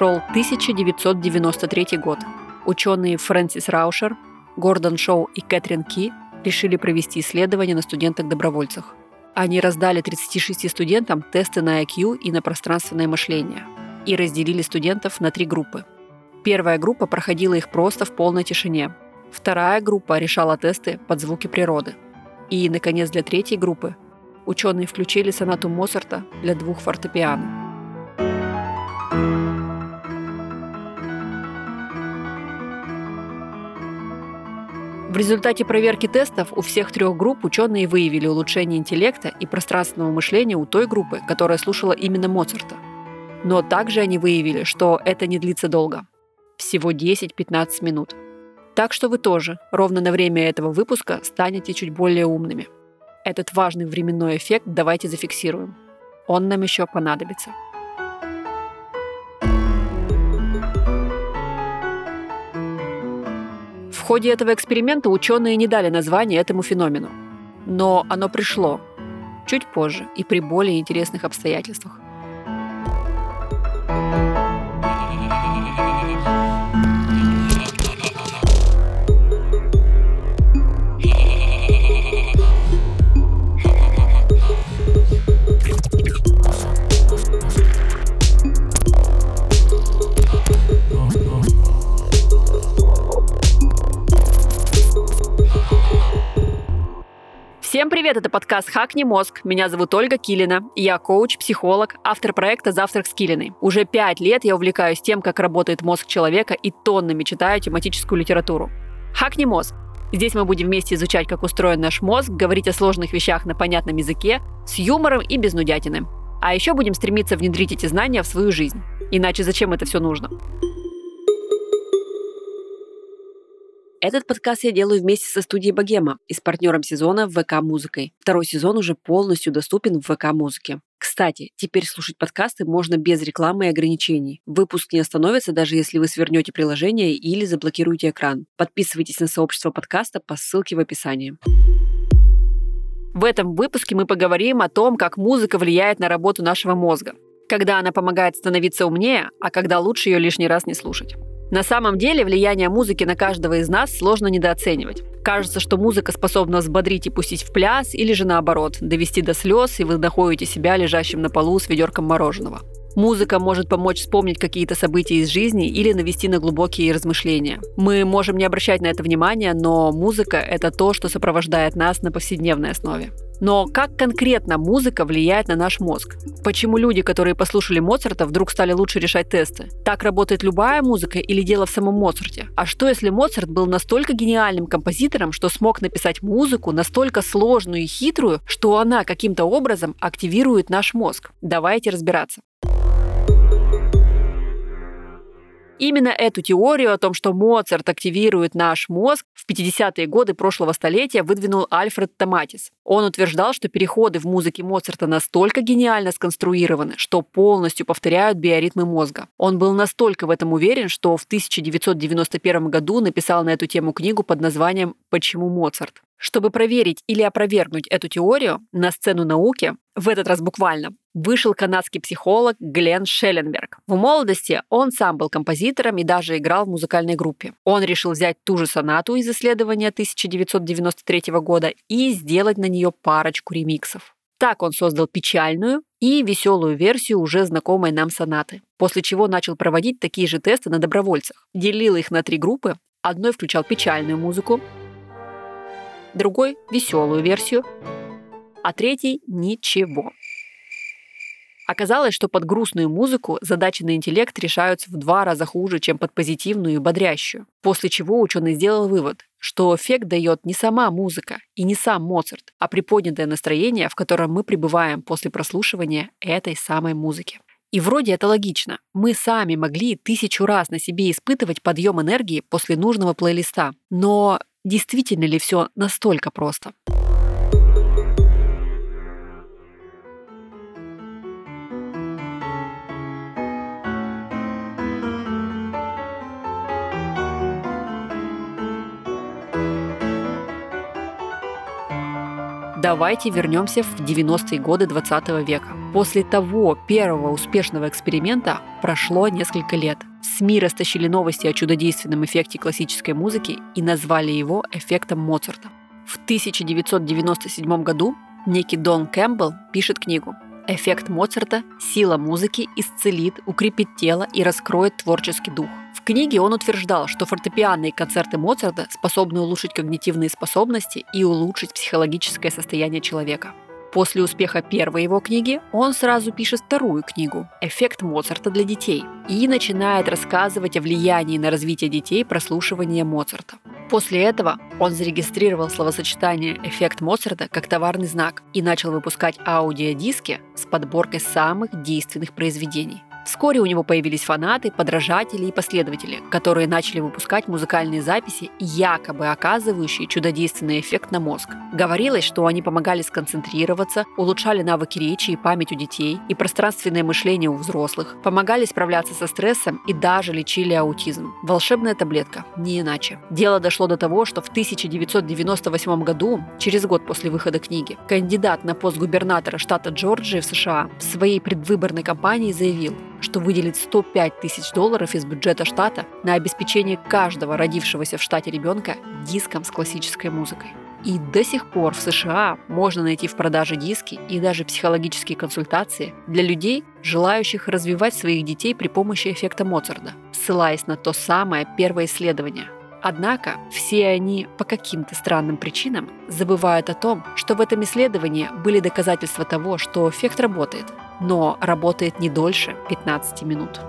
Шел 1993 год. Ученые Фрэнсис Раушер, Гордон Шоу и Кэтрин Ки решили провести исследование на студентах-добровольцах. Они раздали 36 студентам тесты на IQ и на пространственное мышление и разделили студентов на три группы. Первая группа проходила их просто в полной тишине. Вторая группа решала тесты под звуки природы. И, наконец, для третьей группы ученые включили сонату Моцарта для двух фортепиано. В результате проверки тестов у всех трех групп ученые выявили улучшение интеллекта и пространственного мышления у той группы, которая слушала именно Моцарта. Но также они выявили, что это не длится долго. Всего 10-15 минут. Так что вы тоже ровно на время этого выпуска станете чуть более умными. Этот важный временной эффект давайте зафиксируем. Он нам еще понадобится. Ходе этого эксперимента ученые не дали название этому феномену. Но оно пришло чуть позже и при более интересных обстоятельствах. Всем привет, это подкаст «Хакни мозг». Меня зовут Ольга Килина. Я коуч, психолог, автор проекта «Завтрак с Килиной». Уже пять лет я увлекаюсь тем, как работает мозг человека и тоннами читаю тематическую литературу. «Хакни мозг». Здесь мы будем вместе изучать, как устроен наш мозг, говорить о сложных вещах на понятном языке, с юмором и без нудятины. А еще будем стремиться внедрить эти знания в свою жизнь. Иначе зачем это все нужно? Этот подкаст я делаю вместе со студией Богема и с партнером сезона ВК Музыкой. Второй сезон уже полностью доступен в ВК Музыке. Кстати, теперь слушать подкасты можно без рекламы и ограничений. Выпуск не остановится, даже если вы свернете приложение или заблокируете экран. Подписывайтесь на сообщество подкаста по ссылке в описании. В этом выпуске мы поговорим о том, как музыка влияет на работу нашего мозга. Когда она помогает становиться умнее, а когда лучше ее лишний раз не слушать. На самом деле влияние музыки на каждого из нас сложно недооценивать. Кажется, что музыка способна взбодрить и пустить в пляс, или же наоборот, довести до слез, и вы находите себя лежащим на полу с ведерком мороженого. Музыка может помочь вспомнить какие-то события из жизни или навести на глубокие размышления. Мы можем не обращать на это внимания, но музыка – это то, что сопровождает нас на повседневной основе. Но как конкретно музыка влияет на наш мозг? Почему люди, которые послушали Моцарта, вдруг стали лучше решать тесты? Так работает любая музыка или дело в самом Моцарте? А что если Моцарт был настолько гениальным композитором, что смог написать музыку настолько сложную и хитрую, что она каким-то образом активирует наш мозг? Давайте разбираться. Именно эту теорию о том, что Моцарт активирует наш мозг, в 50-е годы прошлого столетия выдвинул Альфред Томатис. Он утверждал, что переходы в музыке Моцарта настолько гениально сконструированы, что полностью повторяют биоритмы мозга. Он был настолько в этом уверен, что в 1991 году написал на эту тему книгу под названием «Почему Моцарт?». Чтобы проверить или опровергнуть эту теорию, на сцену науки, в этот раз буквально, вышел канадский психолог Глен Шелленберг. В молодости он сам был композитором и даже играл в музыкальной группе. Он решил взять ту же сонату из исследования 1993 года и сделать на нее парочку ремиксов. Так он создал печальную и веселую версию уже знакомой нам сонаты, после чего начал проводить такие же тесты на добровольцах. Делил их на три группы. Одной включал печальную музыку, другой – веселую версию, а третий – ничего. Оказалось, что под грустную музыку задачи на интеллект решаются в два раза хуже, чем под позитивную и бодрящую. После чего ученый сделал вывод, что эффект дает не сама музыка и не сам Моцарт, а приподнятое настроение, в котором мы пребываем после прослушивания этой самой музыки. И вроде это логично. Мы сами могли тысячу раз на себе испытывать подъем энергии после нужного плейлиста. Но Действительно ли все настолько просто? Давайте вернемся в 90-е годы 20 века. После того первого успешного эксперимента прошло несколько лет. СМИ растащили новости о чудодейственном эффекте классической музыки и назвали его эффектом Моцарта. В 1997 году некий Дон Кэмпбелл пишет книгу Эффект Моцарта «Сила музыки исцелит, укрепит тело и раскроет творческий дух». В книге он утверждал, что фортепианные концерты Моцарта способны улучшить когнитивные способности и улучшить психологическое состояние человека. После успеха первой его книги он сразу пишет вторую книгу «Эффект Моцарта для детей» и начинает рассказывать о влиянии на развитие детей прослушивания Моцарта. После этого он зарегистрировал словосочетание «эффект Моцарта» как товарный знак и начал выпускать аудиодиски с подборкой самых действенных произведений. Вскоре у него появились фанаты, подражатели и последователи, которые начали выпускать музыкальные записи, якобы оказывающие чудодейственный эффект на мозг. Говорилось, что они помогали сконцентрироваться, улучшали навыки речи и память у детей и пространственное мышление у взрослых, помогали справляться со стрессом и даже лечили аутизм. Волшебная таблетка, не иначе. Дело дошло до того, что в 1998 году, через год после выхода книги, кандидат на пост губернатора штата Джорджия в США в своей предвыборной кампании заявил, что выделит 105 тысяч долларов из бюджета штата на обеспечение каждого родившегося в штате ребенка диском с классической музыкой. И до сих пор в США можно найти в продаже диски и даже психологические консультации для людей, желающих развивать своих детей при помощи эффекта Моцарта, ссылаясь на то самое первое исследование. Однако все они по каким-то странным причинам забывают о том, что в этом исследовании были доказательства того, что эффект работает, но работает не дольше 15 минут.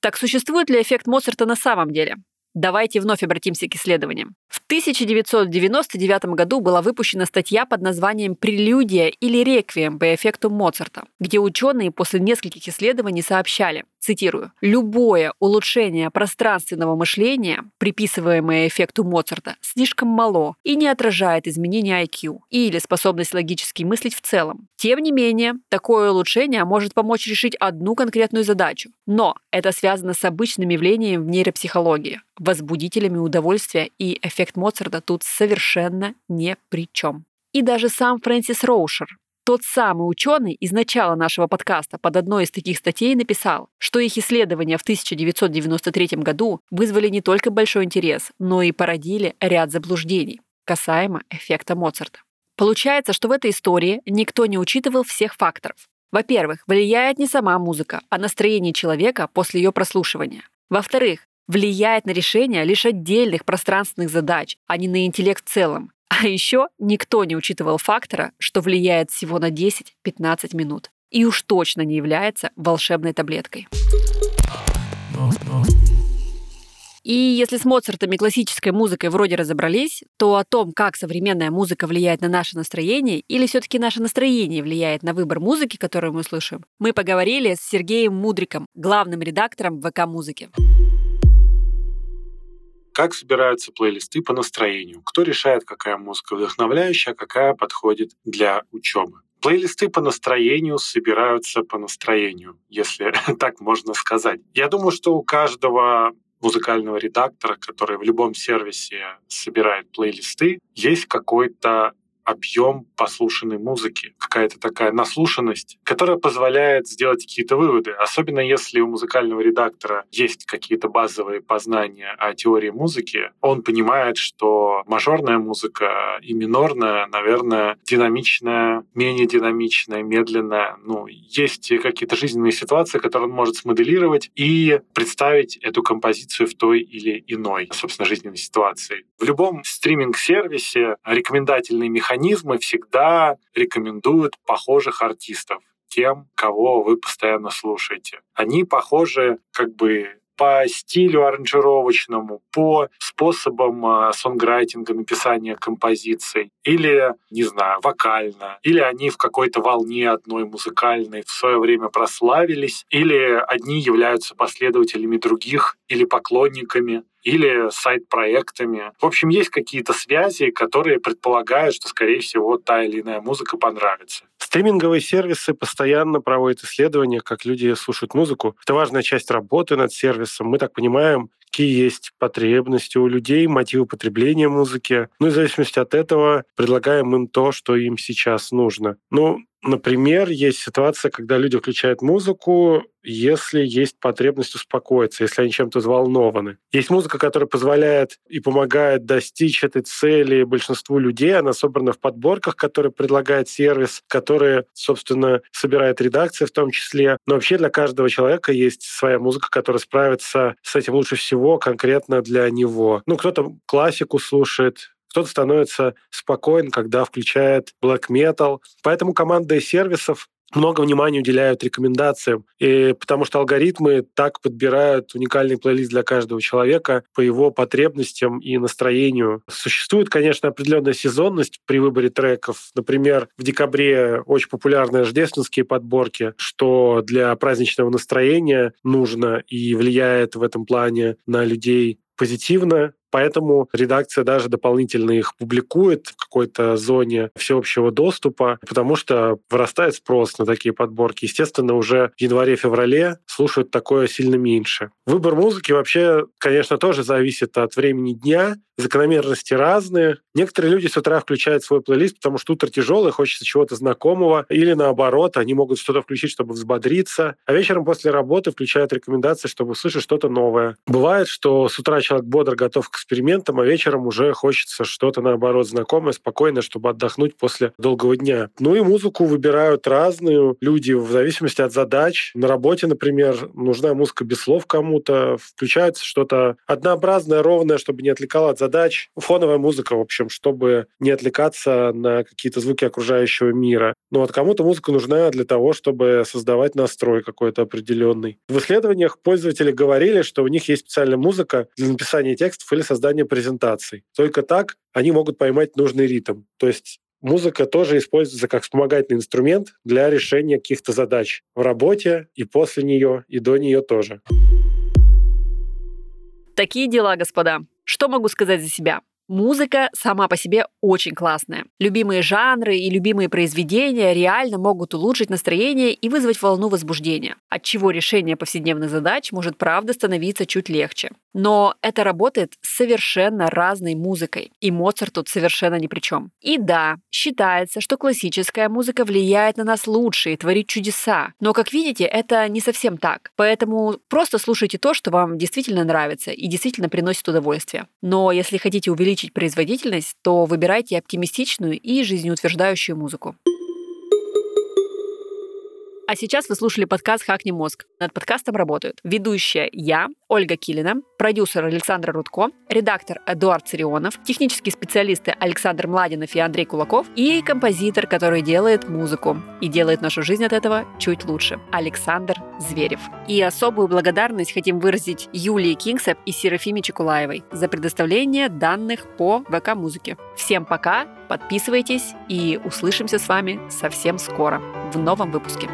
Так существует ли эффект Моцарта на самом деле? Давайте вновь обратимся к исследованиям. В 1999 году была выпущена статья под названием «Прелюдия или реквием по эффекту Моцарта», где ученые после нескольких исследований сообщали, цитирую, «любое улучшение пространственного мышления, приписываемое эффекту Моцарта, слишком мало и не отражает изменения IQ или способность логически мыслить в целом. Тем не менее, такое улучшение может помочь решить одну конкретную задачу, но это связано с обычным явлением в нейропсихологии возбудителями удовольствия, и эффект Моцарта тут совершенно ни при чем. И даже сам Фрэнсис Роушер, тот самый ученый из начала нашего подкаста под одной из таких статей написал, что их исследования в 1993 году вызвали не только большой интерес, но и породили ряд заблуждений касаемо эффекта Моцарта. Получается, что в этой истории никто не учитывал всех факторов. Во-первых, влияет не сама музыка, а настроение человека после ее прослушивания. Во-вторых, влияет на решение лишь отдельных пространственных задач, а не на интеллект в целом. А еще никто не учитывал фактора, что влияет всего на 10-15 минут. И уж точно не является волшебной таблеткой. И если с Моцартом и классической музыкой вроде разобрались, то о том, как современная музыка влияет на наше настроение, или все-таки наше настроение влияет на выбор музыки, которую мы слышим, мы поговорили с Сергеем Мудриком, главным редактором ВК-музыки. Как собираются плейлисты по настроению? Кто решает, какая музыка вдохновляющая, а какая подходит для учебы? Плейлисты по настроению собираются по настроению, если так можно сказать. Я думаю, что у каждого музыкального редактора, который в любом сервисе собирает плейлисты, есть какой-то объем послушанной музыки, какая-то такая наслушанность, которая позволяет сделать какие-то выводы. Особенно если у музыкального редактора есть какие-то базовые познания о теории музыки, он понимает, что мажорная музыка и минорная, наверное, динамичная, менее динамичная, медленная. Ну, есть какие-то жизненные ситуации, которые он может смоделировать и представить эту композицию в той или иной, собственно, жизненной ситуации. В любом стриминг-сервисе рекомендательный механизм механизмы всегда рекомендуют похожих артистов тем, кого вы постоянно слушаете. Они похожи как бы по стилю аранжировочному, по способам а, сонграйтинга, написания композиций, или, не знаю, вокально, или они в какой-то волне одной музыкальной в свое время прославились, или одни являются последователями других или поклонниками или сайт-проектами. В общем, есть какие-то связи, которые предполагают, что, скорее всего, та или иная музыка понравится. Стриминговые сервисы постоянно проводят исследования, как люди слушают музыку. Это важная часть работы над сервисом. Мы так понимаем, какие есть потребности у людей, мотивы потребления музыки. Ну и в зависимости от этого предлагаем им то, что им сейчас нужно. Ну, Например, есть ситуация, когда люди включают музыку, если есть потребность успокоиться, если они чем-то взволнованы. Есть музыка, которая позволяет и помогает достичь этой цели большинству людей. Она собрана в подборках, которые предлагает сервис, которые, собственно, собирает редакция в том числе. Но вообще для каждого человека есть своя музыка, которая справится с этим лучше всего конкретно для него. Ну, кто-то классику слушает, кто-то становится спокоен, когда включает black metal. Поэтому команды сервисов много внимания уделяют рекомендациям, и потому что алгоритмы так подбирают уникальный плейлист для каждого человека по его потребностям и настроению. Существует, конечно, определенная сезонность при выборе треков. Например, в декабре очень популярны рождественские подборки, что для праздничного настроения нужно и влияет в этом плане на людей позитивно. Поэтому редакция даже дополнительно их публикует в какой-то зоне всеобщего доступа, потому что вырастает спрос на такие подборки. Естественно, уже в январе-феврале слушают такое сильно меньше. Выбор музыки вообще, конечно, тоже зависит от времени дня, закономерности разные. Некоторые люди с утра включают свой плейлист, потому что утро тяжелое, хочется чего-то знакомого, или наоборот, они могут что-то включить, чтобы взбодриться, а вечером после работы включают рекомендации, чтобы услышать что-то новое. Бывает, что с утра человек бодр готов к экспериментам, а вечером уже хочется что-то, наоборот, знакомое, спокойное, чтобы отдохнуть после долгого дня. Ну и музыку выбирают разную люди в зависимости от задач. На работе, например, нужна музыка без слов кому-то, включается что-то однообразное, ровное, чтобы не отвлекало от задач. Фоновая музыка, в общем, чтобы не отвлекаться на какие-то звуки окружающего мира. Ну вот кому-то музыка нужна для того, чтобы создавать настрой какой-то определенный. В исследованиях пользователи говорили, что у них есть специальная музыка для написания текстов или создания презентаций. Только так они могут поймать нужный ритм. То есть музыка тоже используется как вспомогательный инструмент для решения каких-то задач в работе и после нее, и до нее тоже. Такие дела, господа. Что могу сказать за себя? Музыка сама по себе очень классная. Любимые жанры и любимые произведения реально могут улучшить настроение и вызвать волну возбуждения, от чего решение повседневных задач может правда становиться чуть легче. Но это работает с совершенно разной музыкой, и Моцарт тут совершенно ни при чем. И да, считается, что классическая музыка влияет на нас лучше и творит чудеса, но, как видите, это не совсем так. Поэтому просто слушайте то, что вам действительно нравится и действительно приносит удовольствие. Но если хотите увеличить увеличить производительность, то выбирайте оптимистичную и жизнеутверждающую музыку. А сейчас вы слушали подкаст «Хакни мозг». Над подкастом работают ведущая я, Ольга Килина, продюсер Александр Рудко, редактор Эдуард Царионов, технические специалисты Александр Младинов и Андрей Кулаков и композитор, который делает музыку и делает нашу жизнь от этого чуть лучше, Александр Зверев. И особую благодарность хотим выразить Юлии Кингсеп и Серафиме Чекулаевой за предоставление данных по ВК-музыке. Всем пока, подписывайтесь и услышимся с вами совсем скоро в новом выпуске.